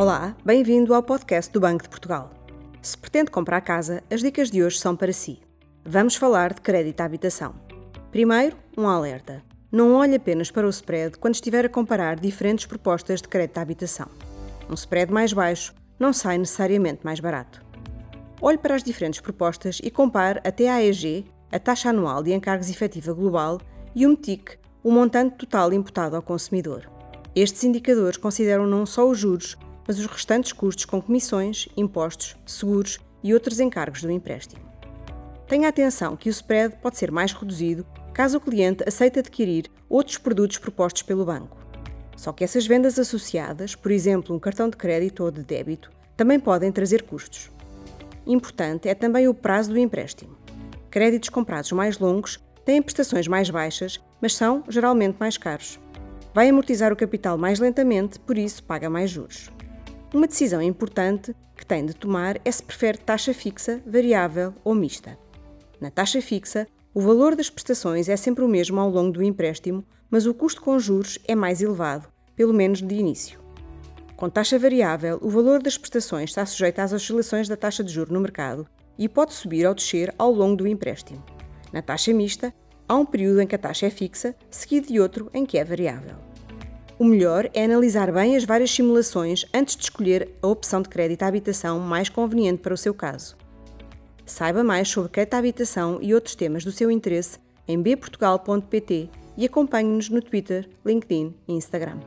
Olá, bem-vindo ao podcast do Banco de Portugal. Se pretende comprar casa, as dicas de hoje são para si. Vamos falar de crédito à habitação. Primeiro, um alerta. Não olhe apenas para o spread quando estiver a comparar diferentes propostas de crédito à habitação. Um spread mais baixo não sai necessariamente mais barato. Olhe para as diferentes propostas e compare a TAEG, a taxa anual de encargos efetiva global, e o MTIC, o montante total imputado ao consumidor. Estes indicadores consideram não só os juros, mas os restantes custos com comissões, impostos, seguros e outros encargos do empréstimo. Tenha atenção que o spread pode ser mais reduzido caso o cliente aceite adquirir outros produtos propostos pelo banco. Só que essas vendas associadas, por exemplo, um cartão de crédito ou de débito, também podem trazer custos. Importante é também o prazo do empréstimo. Créditos comprados mais longos têm prestações mais baixas, mas são geralmente mais caros. Vai amortizar o capital mais lentamente, por isso paga mais juros. Uma decisão importante que tem de tomar é se prefere taxa fixa, variável ou mista. Na taxa fixa, o valor das prestações é sempre o mesmo ao longo do empréstimo, mas o custo com juros é mais elevado, pelo menos de início. Com taxa variável, o valor das prestações está sujeito às oscilações da taxa de juro no mercado e pode subir ou descer ao longo do empréstimo. Na taxa mista, há um período em que a taxa é fixa, seguido de outro em que é variável. O melhor é analisar bem as várias simulações antes de escolher a opção de crédito à habitação mais conveniente para o seu caso. Saiba mais sobre crédito à habitação e outros temas do seu interesse em bportugal.pt e acompanhe-nos no Twitter, LinkedIn e Instagram.